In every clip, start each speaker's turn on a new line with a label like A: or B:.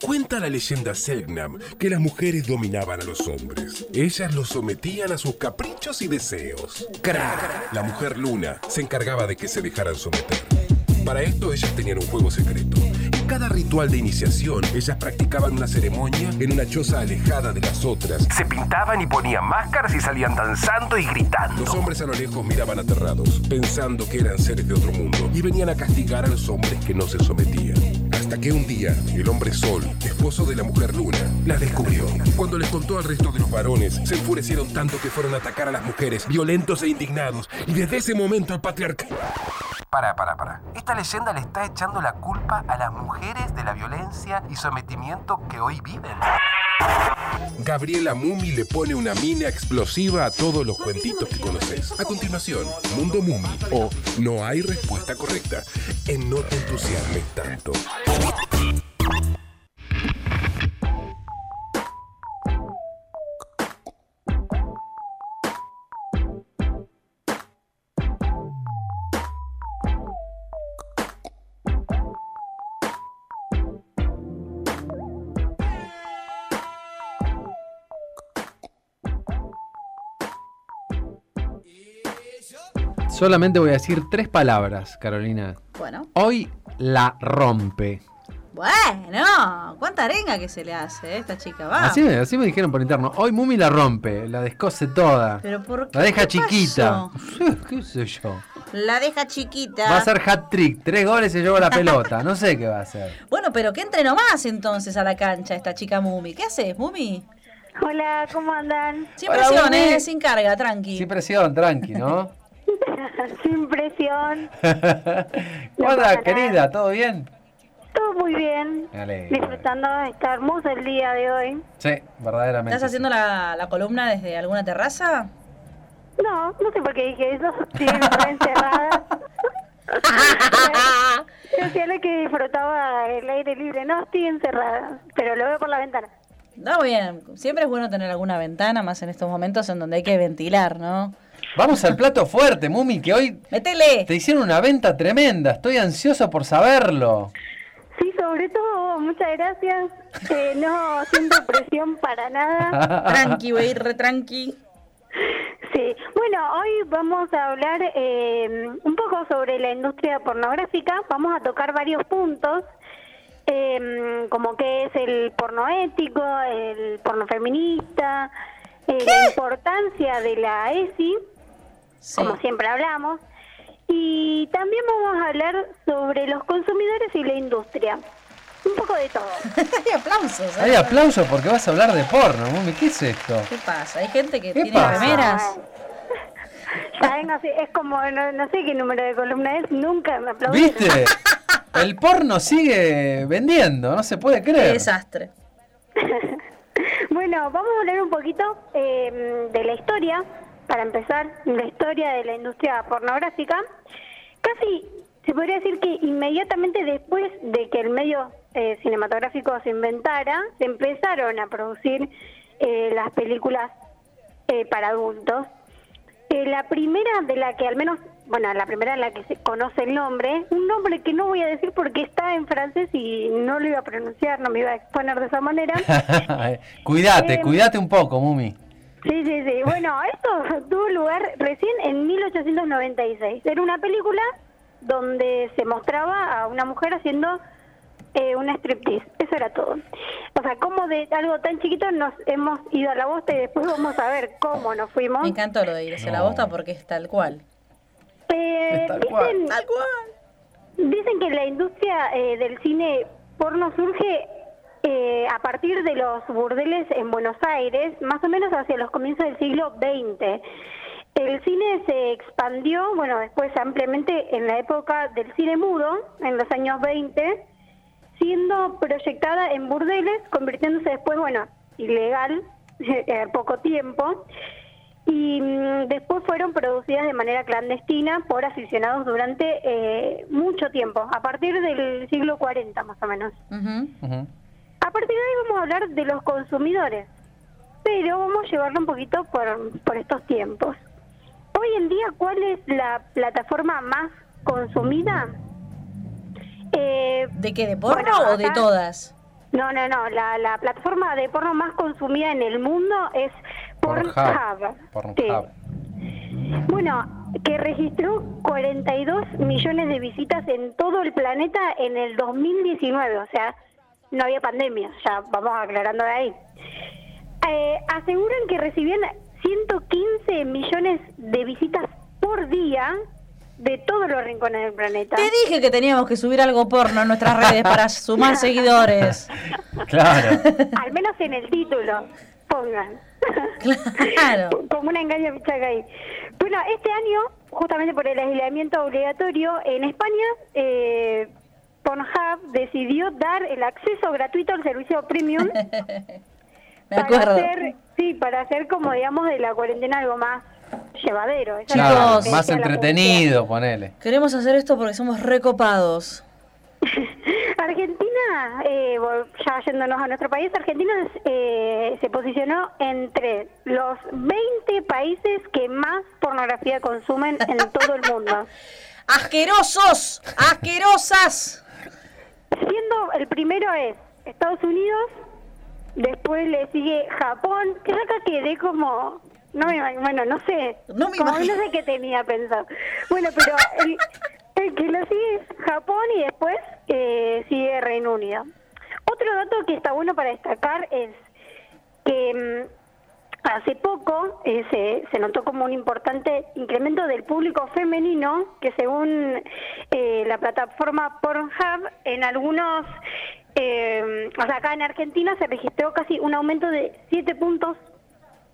A: Cuenta la leyenda Selknam que las mujeres dominaban a los hombres. Ellas los sometían a sus caprichos y deseos. Kra, la mujer luna, se encargaba de que se dejaran someter. Para esto ellas tenían un juego secreto. En cada ritual de iniciación, ellas practicaban una ceremonia en una choza alejada de las otras. Se pintaban y ponían máscaras y salían danzando y gritando. Los hombres a lo lejos miraban aterrados, pensando que eran seres de otro mundo, y venían a castigar a los hombres que no se sometían. Hasta que un día, el hombre Sol, esposo de la mujer Luna, las descubrió. Cuando les contó al resto de los varones, se enfurecieron tanto que fueron a atacar a las mujeres, violentos e indignados. Y desde ese momento el patriarcado... Para, para, para. Esta leyenda le está echando la culpa a las mujeres de la violencia y sometimiento que hoy viven. Gabriela Mumi le pone una mina explosiva a todos los cuentitos que conoces. A continuación, Mundo Mumi o No hay respuesta correcta en No te entusiasmes tanto.
B: Solamente voy a decir tres palabras, Carolina.
C: Bueno.
B: Hoy la rompe.
C: Bueno, cuánta arenga que se le hace a esta chica, va.
B: Así me, así me dijeron por interno. Hoy Mumi la rompe, la descose toda.
C: Pero ¿por qué?
B: La deja
C: ¿Qué
B: chiquita.
C: pasó?
B: ¿Qué sé yo?
C: La deja chiquita.
B: Va a hacer hat trick, tres goles y se lleva la pelota. No sé qué va a hacer.
C: Bueno, pero que entre nomás entonces a la cancha esta chica Mumi. ¿Qué haces, Mumi?
D: Hola, ¿cómo andan?
C: Sin
B: Hola,
C: presión,
B: Mumi.
C: eh, sin carga, tranqui.
B: Sin presión, tranqui, ¿no?
D: Sin presión,
B: ¿Cómo andás,
D: pasa
B: querida? ¿Todo bien?
D: todo muy bien.
B: Alegro.
D: Disfrutando de estar hermoso el día de hoy.
B: Sí, verdaderamente.
C: ¿Estás haciendo la, la columna desde alguna terraza?
D: No, no sé por qué dije eso. Sí, me encerrada. Yo decía lo que disfrutaba el aire libre. No, estoy encerrada, pero lo veo por la ventana.
C: Está bien, siempre es bueno tener alguna ventana, más en estos momentos en donde hay que ventilar, ¿no?
B: Vamos al plato fuerte, Mumi, que hoy
C: ¡Métele!
B: te hicieron una venta tremenda. Estoy ansioso por saberlo.
D: Sí, sobre todo, muchas gracias. Eh, no siento presión para nada.
C: Tranqui, voy a ir re tranqui.
D: Sí, bueno, hoy vamos a hablar eh, un poco sobre la industria pornográfica. Vamos a tocar varios puntos, eh, como que es el porno ético, el porno feminista, eh, la importancia de la ESI,
C: Sí.
D: como siempre hablamos, y también vamos a hablar sobre los consumidores y la industria. Un poco de todo.
C: Hay aplausos. ¿eh?
B: Hay aplauso porque vas a hablar de porno, Mumi. ¿Qué es esto?
C: ¿Qué pasa? ¿Hay gente que
B: ¿Qué
C: tiene
B: pasa?
C: remeras?
D: ¿Saben? No sé, es como, no, no sé qué número de columna es, nunca me aplaudieron.
B: ¿Viste? El porno sigue vendiendo, no se puede
C: Qué
B: creer.
C: desastre.
D: Bueno, vamos a hablar un poquito eh, de la historia, para empezar, la historia de la industria pornográfica. Casi se podría decir que inmediatamente después de que el medio eh, cinematográfico se inventara, se empezaron a producir eh, las películas eh, para adultos. Eh, la primera de la que al menos, bueno, la primera en la que se conoce el nombre, un nombre que no voy a decir porque está en francés y no lo iba a pronunciar, no me iba a exponer de esa manera.
B: cuídate,
D: Eh,
B: cuídate un poco, Mumi.
D: Sí, sí, sí. Bueno, esto tuvo lugar recién en 1896. Era una película donde se mostraba a una mujer haciendo eh, una striptease. Eso era todo. O sea, como de algo tan chiquito nos hemos ido a la bosta y después vamos a ver cómo nos fuimos.
C: Me encantó lo de irse a la
B: No.
C: bosta porque es tal cual.
D: Eh,
B: Es tal cual.
D: dicen,
C: Tal cual.
D: dicen que la industria eh, del cine porno surge eh, a partir de los burdeles en Buenos Aires, más o menos hacia los comienzos del siglo XX. El cine se expandió, bueno, después ampliamente en la época del cine mudo, en los años 20, siendo proyectada en burdeles, convirtiéndose después, bueno, ilegal, al poco tiempo, y mm, después fueron producidas de manera clandestina por aficionados durante eh, mucho tiempo, a partir del siglo 40 más o menos.
C: Ujú.
B: Ujú.
D: A partir de ahí vamos a hablar de los consumidores, pero vamos a llevarlo un poquito por, por estos tiempos. Hoy en día, ¿cuál es la plataforma más consumida? Eh,
C: ¿De qué? ¿De porno
D: Bueno,
C: o de todas?
D: No, no, no. La, la plataforma de porno más consumida en el mundo es Pornhub.
B: Pornhub.
D: Sí. Bueno, que registró 42 millones de visitas en todo el planeta en el 2019. O sea, no había pandemia. Ya vamos aclarando de ahí. Eh, aseguran que recibían 115 millones de visitas por día de todos los rincones del planeta.
C: Te dije que teníamos que subir algo porno en nuestras redes para sumar seguidores.
B: Claro.
D: Al menos en el título, pongan.
C: Claro.
D: Como una engaña pichaca ahí. Bueno, este año, justamente por el aislamiento obligatorio, en España, eh, Pornhub decidió dar el acceso gratuito al servicio premium
C: Me
D: para
C: acuerdo.
D: hacer, sí, para hacer como digamos de la cuarentena algo más llevadero. Esa
C: Chicos,
B: más entretenido, ponele.
C: Queremos hacer esto porque somos recopados.
D: Argentina, eh, ya yéndonos a nuestro país, Argentina eh, se posicionó entre los 20 países que más pornografía consumen en todo el mundo.
C: ¡Asquerosos! ¡Asquerosas!
D: Siendo el primero es Estados Unidos, después le sigue Japón, que yo acá quedé como, no me bueno, no sé,
C: No me
D: como
C: imagino.
D: no sé qué tenía pensado. Bueno, pero el, el que lo sigue es Japón y después eh, sigue Reino Unido. Otro dato que está bueno para destacar es que mm, hace poco eh, se, se notó como un importante incremento del público femenino que según eh, la plataforma Pornhub en algunos eh, o sea acá en Argentina se registró casi un aumento de 7 puntos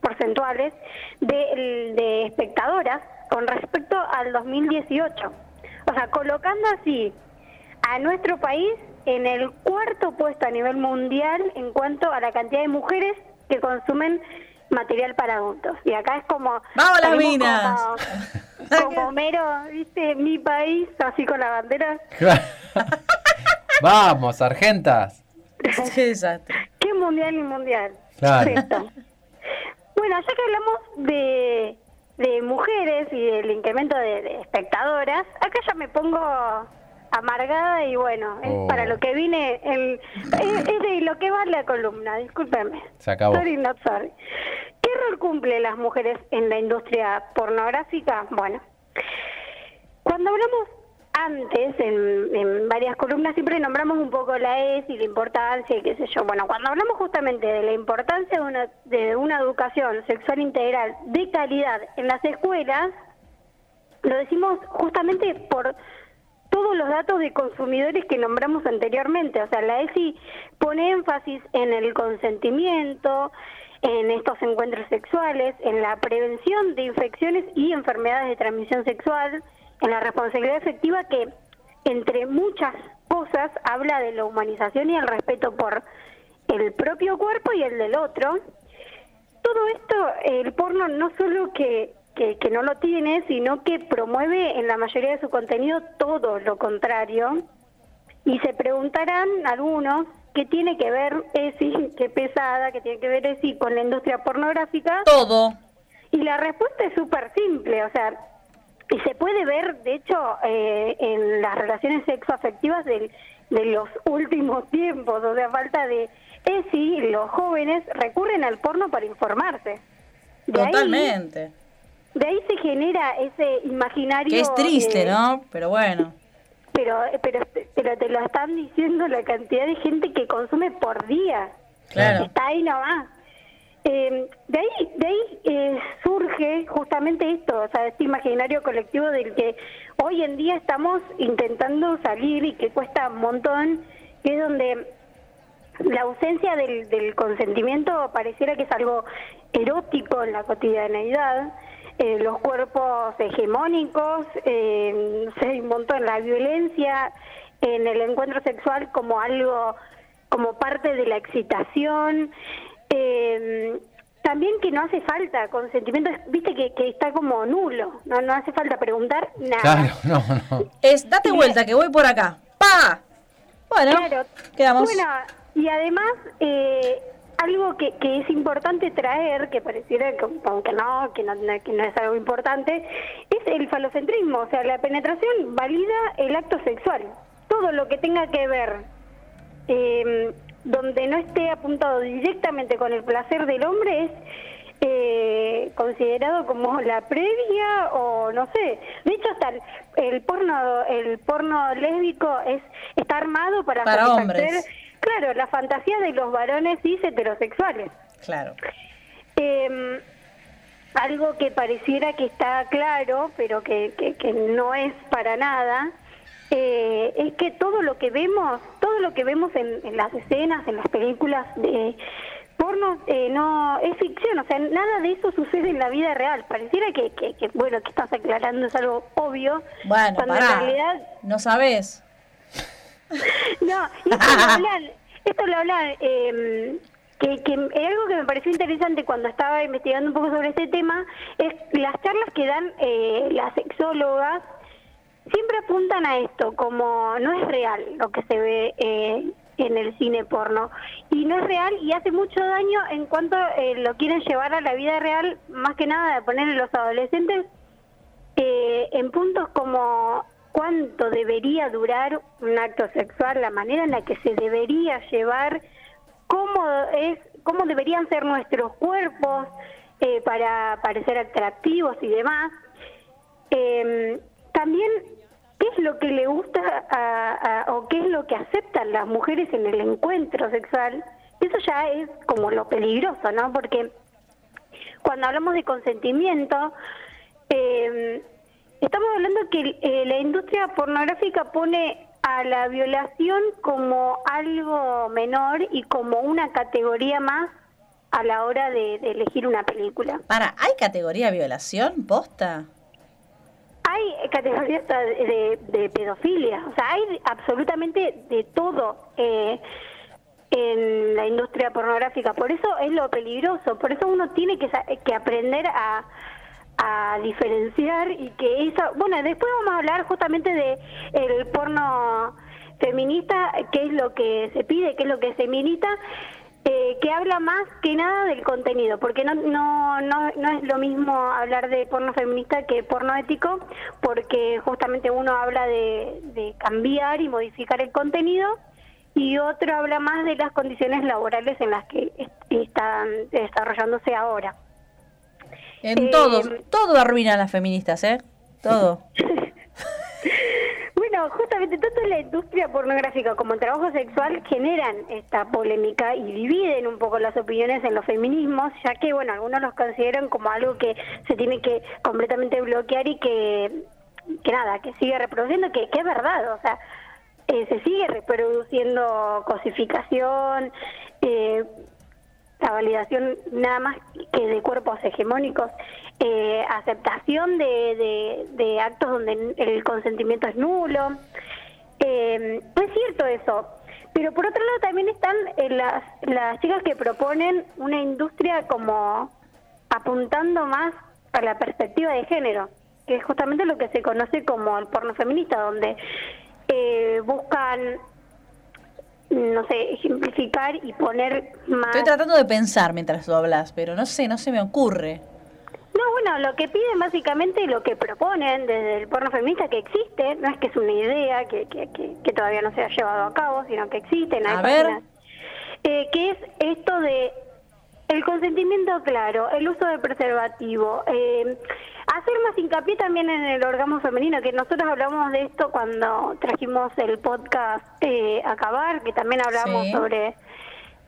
D: porcentuales de, de espectadoras con respecto al 2018 o sea colocando así a nuestro país en el cuarto puesto a nivel mundial en cuanto a la cantidad de mujeres que consumen material para adultos. Y acá es como...
C: ¡Vamos las minas!
D: Como, como mero, viste, mi país, así con la bandera.
B: Vamos, sargentas.
C: ¡Qué desastre!
D: ¿Qué mundial y mundial?
B: Claro.
D: Perfecto. Bueno, ya que hablamos de, de mujeres y del incremento de, de espectadoras, acá ya me pongo amargada y bueno, es
B: Oh.
D: para lo que vine, el, es, es de lo que va la columna, discúlpeme.
B: Se acabó.
D: Sorry, not sorry. ¿Qué rol cumplen las mujeres en la industria pornográfica? Bueno, cuando hablamos antes, en, en varias columnas, siempre nombramos un poco la ES y la importancia y qué sé yo. Bueno, cuando hablamos justamente de la importancia de una, de una educación sexual integral de calidad en las escuelas, lo decimos justamente por todos los datos de consumidores que nombramos anteriormente. O sea, la ESI pone énfasis en el consentimiento, en estos encuentros sexuales, en la prevención de infecciones y enfermedades de transmisión sexual, en la responsabilidad efectiva que, entre muchas cosas, habla de la humanización y el respeto por el propio cuerpo y el del otro. Todo esto, el porno no solo que, que, que no lo tiene, sino que promueve en la mayoría de su contenido todo lo contrario. Y se preguntarán algunos qué tiene que ver ESI, qué pesada, qué tiene que ver ESI con la industria pornográfica.
C: Todo.
D: Y la respuesta es súper simple, o sea, y se puede ver, de hecho, eh, en las relaciones sexoafectivas del- de los últimos tiempos, o sea, falta de ESI, los jóvenes recurren al porno para informarse. De ahí-
C: Totalmente.
D: De ahí se genera ese imaginario...
C: Que es triste,
D: eh,
C: ¿no? Pero bueno.
D: Pero, pero, pero te lo están diciendo la cantidad de gente que consume por día.
C: Claro.
D: Está ahí nomás. Eh, de ahí, de ahí eh, surge justamente esto, o sea, este imaginario colectivo del que hoy en día estamos intentando salir y que cuesta un montón, que es donde la ausencia del, del consentimiento pareciera que es algo erótico en la cotidianeidad. Eh, los cuerpos hegemónicos, eh, hay un montón, la violencia en el encuentro sexual como algo, como parte de la excitación. Eh, también que no hace falta consentimiento, viste que, que está como nulo, no, no hace falta preguntar nada.
B: Claro, no, no.
C: Es, date vuelta, que voy por acá. ¡Pa! Bueno,
D: Claro.
C: quedamos.
D: Bueno, y además, eh, algo que, que es importante traer, que pareciera que, aunque no que, no, que no es algo importante, es el falocentrismo. O sea, la penetración valida el acto sexual. Todo lo que tenga que ver eh, donde no esté apuntado directamente con el placer del hombre es eh, considerado como la previa o no sé. De hecho, hasta el, el porno el porno lésbico es está armado para,
C: Para
D: satisfacer,
C: hombres.
D: Claro, la fantasía de los varones cis heterosexuales.
C: Claro.
D: Eh, algo que pareciera que está claro, pero que, que, que no es para nada, eh, es que todo lo que vemos, todo lo que vemos en, en las escenas, en las películas de porno, eh, no es ficción, o sea, nada de eso sucede en la vida real. Pareciera que, que, bueno, que estás aclarando es algo obvio,
C: Bueno,
D: cuando en realidad
C: No sabes.
D: no, esto lo hablan, esto lo hablan, eh, que, que eh, algo que me pareció interesante cuando estaba investigando un poco sobre este tema es las charlas que dan eh, las sexólogas siempre apuntan a esto, como no es real lo que se ve eh, en el cine porno. Y no es real y hace mucho daño en cuanto eh, lo quieren llevar a la vida real, más que nada de poner a los adolescentes eh, en puntos como cuánto debería durar un acto sexual, la manera en la que se debería llevar, cómo es, cómo deberían ser nuestros cuerpos eh, para parecer atractivos y demás. Eh, también, ¿qué es lo que le gusta o qué es lo que aceptan las mujeres en el encuentro sexual? Eso ya es como lo peligroso, ¿no? Porque cuando hablamos de consentimiento, eh, estamos hablando que eh, la industria pornográfica pone a la violación como algo menor y como una categoría más a la hora de, de elegir una película.
C: Para, ¿hay categoría violación? ¿Posta?
D: Hay categorías de, de pedofilia, o sea, hay absolutamente de todo eh, en la industria pornográfica. Por eso es lo peligroso, por eso uno tiene que, que aprender a, a diferenciar y que eso... Bueno, después vamos a hablar justamente de el porno feminista, qué es lo que se pide, qué es lo que se milita. eh, que habla más que nada del contenido, porque no, no, no, no es lo mismo hablar de porno feminista que porno ético, porque justamente uno habla de, cambiar y modificar el contenido y otro habla más de las condiciones laborales en las que est- están desarrollándose ahora.
C: En
D: Eh,
C: todo, todo arruina a las feministas, ¿eh? Todo.
D: Bueno, justamente tanto la industria pornográfica como el trabajo sexual generan esta polémica y dividen un poco las opiniones en los feminismos, ya que, bueno, algunos los consideran como algo que se tiene que completamente bloquear y que, que nada, que sigue reproduciendo, que, que es verdad, o sea, eh, se sigue reproduciendo cosificación, eh, la validación nada más que de cuerpos hegemónicos, eh, aceptación de, de- actos donde el consentimiento es nulo. Eh, es cierto eso, pero por otro lado también están eh, las, las chicas que proponen una industria como apuntando más a la perspectiva de género, que es justamente lo que se conoce como el porno feminista, donde eh, buscan no sé, ejemplificar y poner más...
C: Estoy tratando de pensar mientras tú hablas, pero no sé, no se me ocurre.
D: No, bueno, lo que piden básicamente, lo que proponen desde el porno feminista que existe, no es que es una idea que, que, que, que todavía no se ha llevado a cabo, sino que existen, hay
C: A ver.
D: páginas, eh, que es esto de el consentimiento claro, el uso del preservativo, eh, hacer más hincapié también en el orgasmo femenino, que nosotros hablamos de esto cuando trajimos el podcast eh, Acabar, que también hablamos
C: Sí.
D: sobre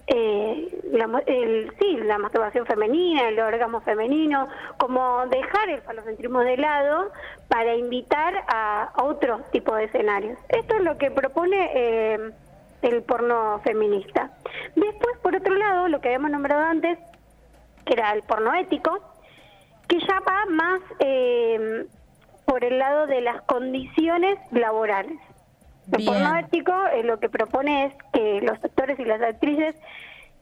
D: eh, la, el, sí, la masturbación femenina, el orgasmo femenino, como dejar el falocentrismo de lado para invitar a otro tipo de escenarios. Esto es lo que propone eh, el porno feminista. Después, por otro lado, lo que habíamos nombrado antes, que era el porno ético, que ya va más eh, por el lado de las condiciones laborales. El
C: Bien.
D: porno ético eh, lo que propone es que los actores y las actrices,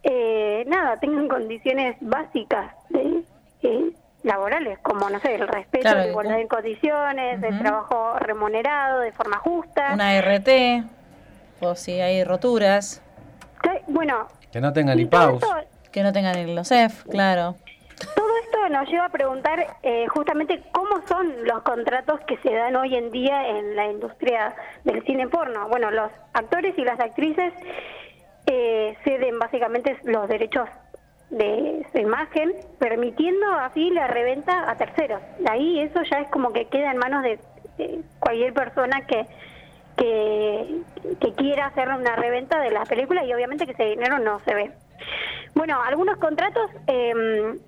D: eh, nada, tengan condiciones básicas de, eh, laborales, como, no sé, el respeto,
C: Claro,
D: la igualdad de condiciones, el
C: Ujú.
D: trabajo remunerado de forma justa.
C: Una RT, o si hay roturas,
D: Que- Bueno,
B: Que no tengan
D: y
B: ni
D: todo
B: paus.
D: esto-
C: que no tengan el LOSEF, claro.
D: Todo esto nos lleva a preguntar eh, justamente cómo son los contratos que se dan hoy en día en la industria del cine porno. Bueno, los actores y las actrices eh, ceden básicamente los derechos de su imagen, permitiendo así la reventa a terceros. De ahí eso ya es como que queda en manos de, cualquier persona que, que, que quiera hacer una reventa de la película y obviamente que ese dinero no se ve. Bueno, algunos contratos eh,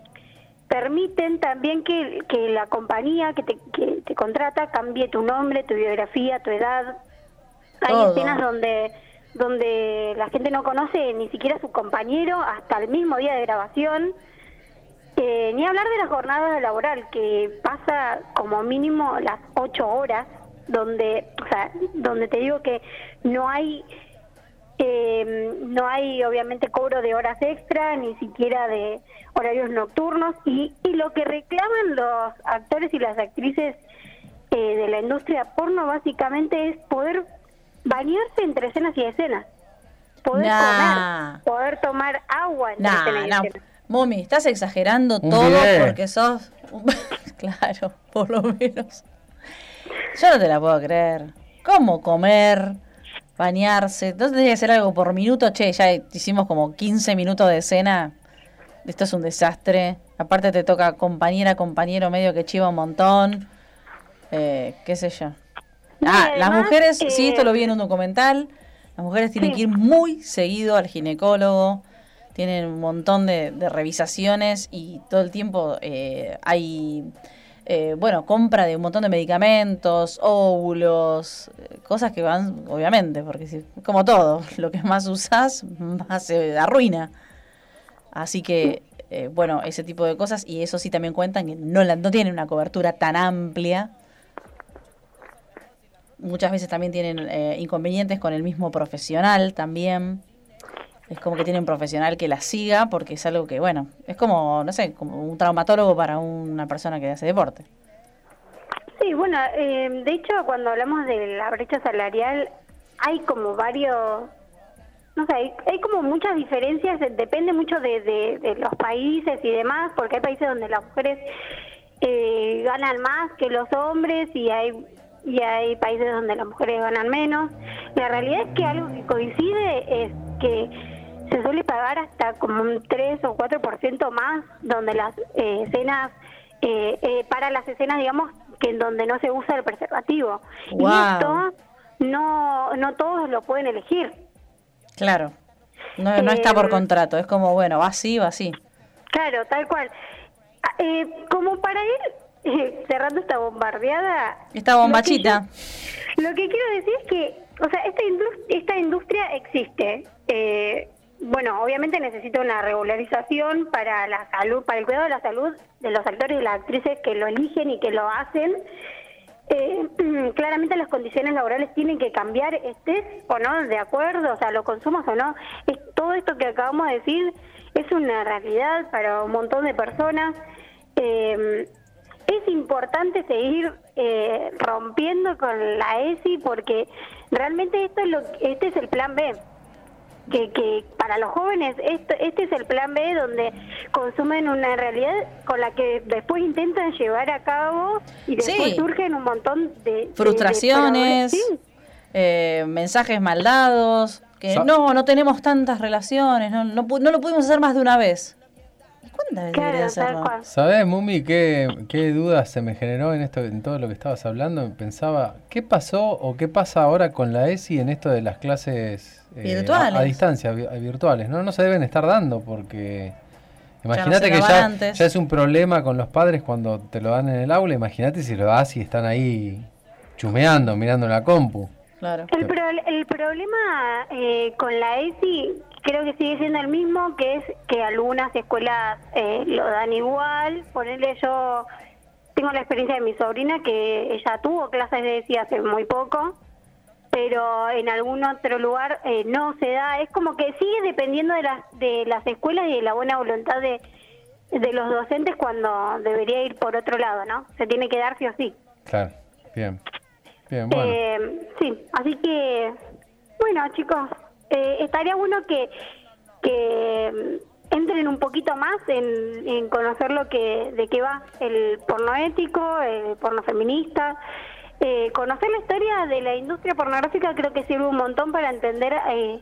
D: permiten también que, que la compañía que te, que te contrata cambie tu nombre, tu biografía, tu edad. Hay escenas donde donde la gente no conoce ni siquiera a su compañero hasta el mismo día de grabación. Eh, ni hablar de la jornada laboral, que pasa como mínimo las ocho horas, donde, o sea, donde te digo que no hay eh, no hay obviamente cobro de horas extra, ni siquiera de horarios nocturnos. Y, y lo que reclaman los actores y las actrices eh, de la industria porno básicamente es poder bañarse entre escenas y escenas. Poder comer, poder tomar agua entre escenas y escenas.
C: Mami, estás exagerando todo porque sos... claro, por lo menos. Yo no te la puedo creer. ¿Cómo comer? bañarse. Entonces que hacer algo por minuto. Che, ya hicimos como 15 minutos de escena. Esto es un desastre. Aparte te toca compañera, compañero medio que chiva un montón. Eh, qué sé yo. Ah, las mujeres, sí, esto lo vi en un documental. Las mujeres tienen que ir muy seguido al ginecólogo. Tienen un montón de, de revisaciones y todo el tiempo eh, hay eh, bueno, compra de un montón de medicamentos, óvulos, eh, cosas que van, obviamente, porque si, como todo, lo que más usas, más se arruina. Así que, eh, bueno, ese tipo de cosas, y eso sí también cuentan que no, la, no tienen una cobertura tan amplia. Muchas veces también tienen inconvenientes con el mismo profesional también es como que tiene un profesional que la siga porque es algo que, bueno, es como, no sé, como un traumatólogo para una persona que hace deporte.
D: Sí, bueno, eh, de hecho cuando hablamos de la brecha salarial hay como varios, no sé, hay, como muchas diferencias, depende mucho de, de, los países y demás, porque hay países donde las mujeres eh, ganan más que los hombres y hay y hay países donde las mujeres ganan menos. La realidad es que algo que coincide es que se suele pagar hasta como un 3 o 4% más, donde las eh, escenas, eh, eh, para las escenas, digamos, que en donde no se usa el preservativo. Y esto no, no todos lo pueden elegir.
C: Claro, no, no está por contrato, es como, bueno, va así, va así.
D: Claro, tal cual. Ah, como para ir cerrando esta bombardeada.
C: Esta bombachita.
D: Lo que, quiero decir es que, o sea, esta, esta industria existe. Eh, bueno, obviamente necesita una regularización para la salud, para el cuidado de la salud de los actores y las actrices que lo eligen y que lo hacen. Eh, claramente las condiciones laborales tienen que cambiar, estés o no de acuerdo, o sea, lo consumas o no. Es, todo esto que acabamos de decir es una realidad para un montón de personas. Eh, es importante seguir eh, rompiendo con la ESI porque realmente esto es lo, este es el plan B que, que para los jóvenes este, este es el plan B donde consumen una realidad con la que después intentan llevar a cabo y después surgen un montón de
C: frustraciones, eh, mensajes maldados, que no, no tenemos tantas relaciones, no, no, no lo pudimos hacer más de una vez.
B: ¿Sabes, Mumi, qué, qué dudas se me generó en esto, en todo lo que estabas hablando? Pensaba, ¿qué pasó o qué pasa ahora con la ESI en esto de las clases
C: eh, A,
B: distancia, virtuales? No, no se deben estar dando porque imagínate que ya, ya, es un problema con los padres cuando te lo dan en el aula. Imagínate si lo das y están ahí chumeando, mirando la compu.
D: Claro. El, el problema eh, con la ESI creo que sigue siendo el mismo, que es que algunas escuelas eh, lo dan igual. Ponerle yo, tengo la experiencia de mi sobrina que ella tuvo clases de ESI hace muy poco, pero en algún otro lugar eh, no se da. Es como que sigue dependiendo de las, de las escuelas y de la buena voluntad de, de los docentes cuando debería ir por otro lado, ¿no? Se tiene que dar sí o sí.
B: Claro, bien. Bien, bueno.
D: Eh, sí, así que, bueno, chicos, eh, estaría bueno que, que mm, entren un poquito más en, conocer lo que de qué va el porno ético, el porno feminista. Eh, conocer la historia de la industria pornográfica creo que sirve un montón para entender eh,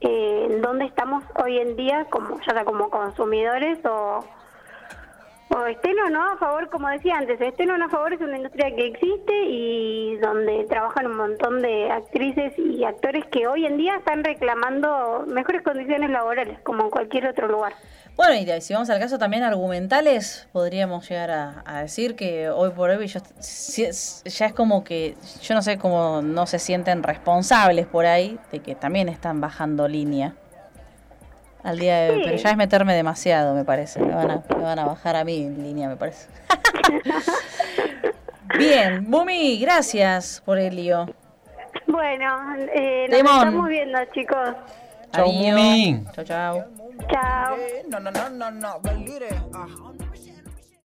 D: eh, dónde estamos hoy en día, como ya sea como consumidores o o estén o no a favor, como decía antes, estén o no a favor es una industria que existe y donde trabajan un montón de actrices y actores que hoy en día están reclamando mejores condiciones laborales, como en cualquier otro lugar.
C: Bueno, y si vamos al caso también argumentales, podríamos llegar a, decir que hoy por hoy ya es como que, yo no sé cómo no se sienten responsables por ahí de que también están bajando línea al día de hoy, pero ya es meterme demasiado, me parece. Me van a, me van a bajar a mí en línea, me parece. Bien, Bumi, gracias por el lío.
D: Bueno, eh, nos estamos viendo, chicos.
C: Chau, Bumi. Chau, chau.
D: No, no, no, no.